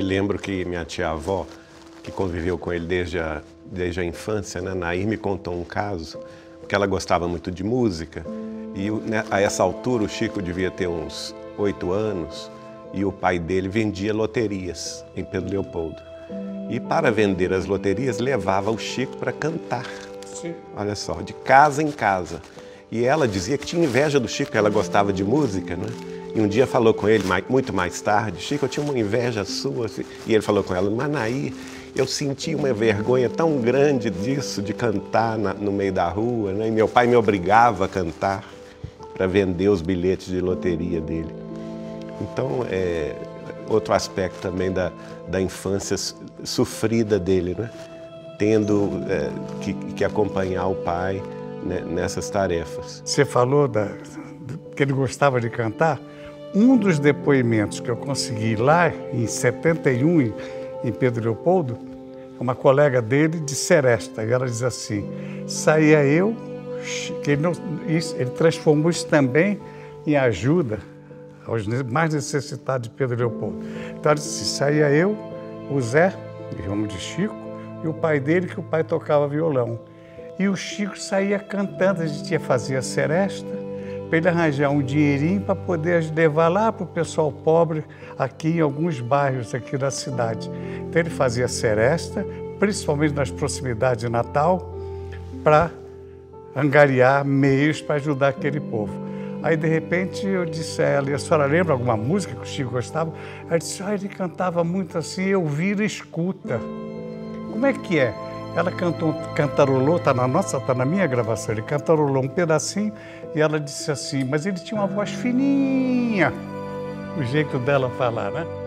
lembro que minha tia-avó, que conviveu com ele desde a, desde a infância, né, Nair, me contou um caso, porque ela gostava muito de música, e né, a essa altura o Chico devia ter uns oito anos, e o pai dele vendia loterias em Pedro Leopoldo. E para vender as loterias, levava o Chico para cantar. Sim. Olha só, de casa em casa. E ela dizia que tinha inveja do Chico, ela gostava de música, né? E um dia falou com ele, muito mais tarde, Chico, eu tinha uma inveja sua. E ele falou com ela, Manaí, eu senti uma vergonha tão grande disso, de cantar na, no meio da rua, né? E meu pai me obrigava a cantar para vender os bilhetes de loteria dele. Então, é outro aspecto também da, da infância sofrida dele, né? Tendo é, que, que acompanhar o pai né, nessas tarefas. Você falou da, que ele gostava de cantar. Um dos depoimentos que eu consegui lá em 71, em, Pedro Leopoldo, uma colega dele de Seresta, e ela diz assim: saía eu, que ele, não, isso, ele transformou isso também em ajuda aos mais necessitados de Pedro Leopoldo. Então ela disse: saía eu, o Zé, irmão de Chico, e o pai dele, que o pai tocava violão. E o Chico saía cantando, a gente ia fazer a seresta, para ele arranjar um dinheirinho para poder levar lá para o pessoal pobre aqui em alguns bairros aqui da cidade. Então ele fazia seresta, principalmente nas proximidades de Natal, para angariar meios para ajudar aquele povo. Aí, de repente, eu disse a ela, e a senhora lembra alguma música que o Chico gostava? Ela disse, ah, ele cantava muito assim, eu viro escuta. Como é que é? Ela cantou, cantarolou, está na nossa, está na minha gravação, ele cantarolou um pedacinho e ela disse assim, mas ele tinha uma voz fininha, o jeito dela falar, né?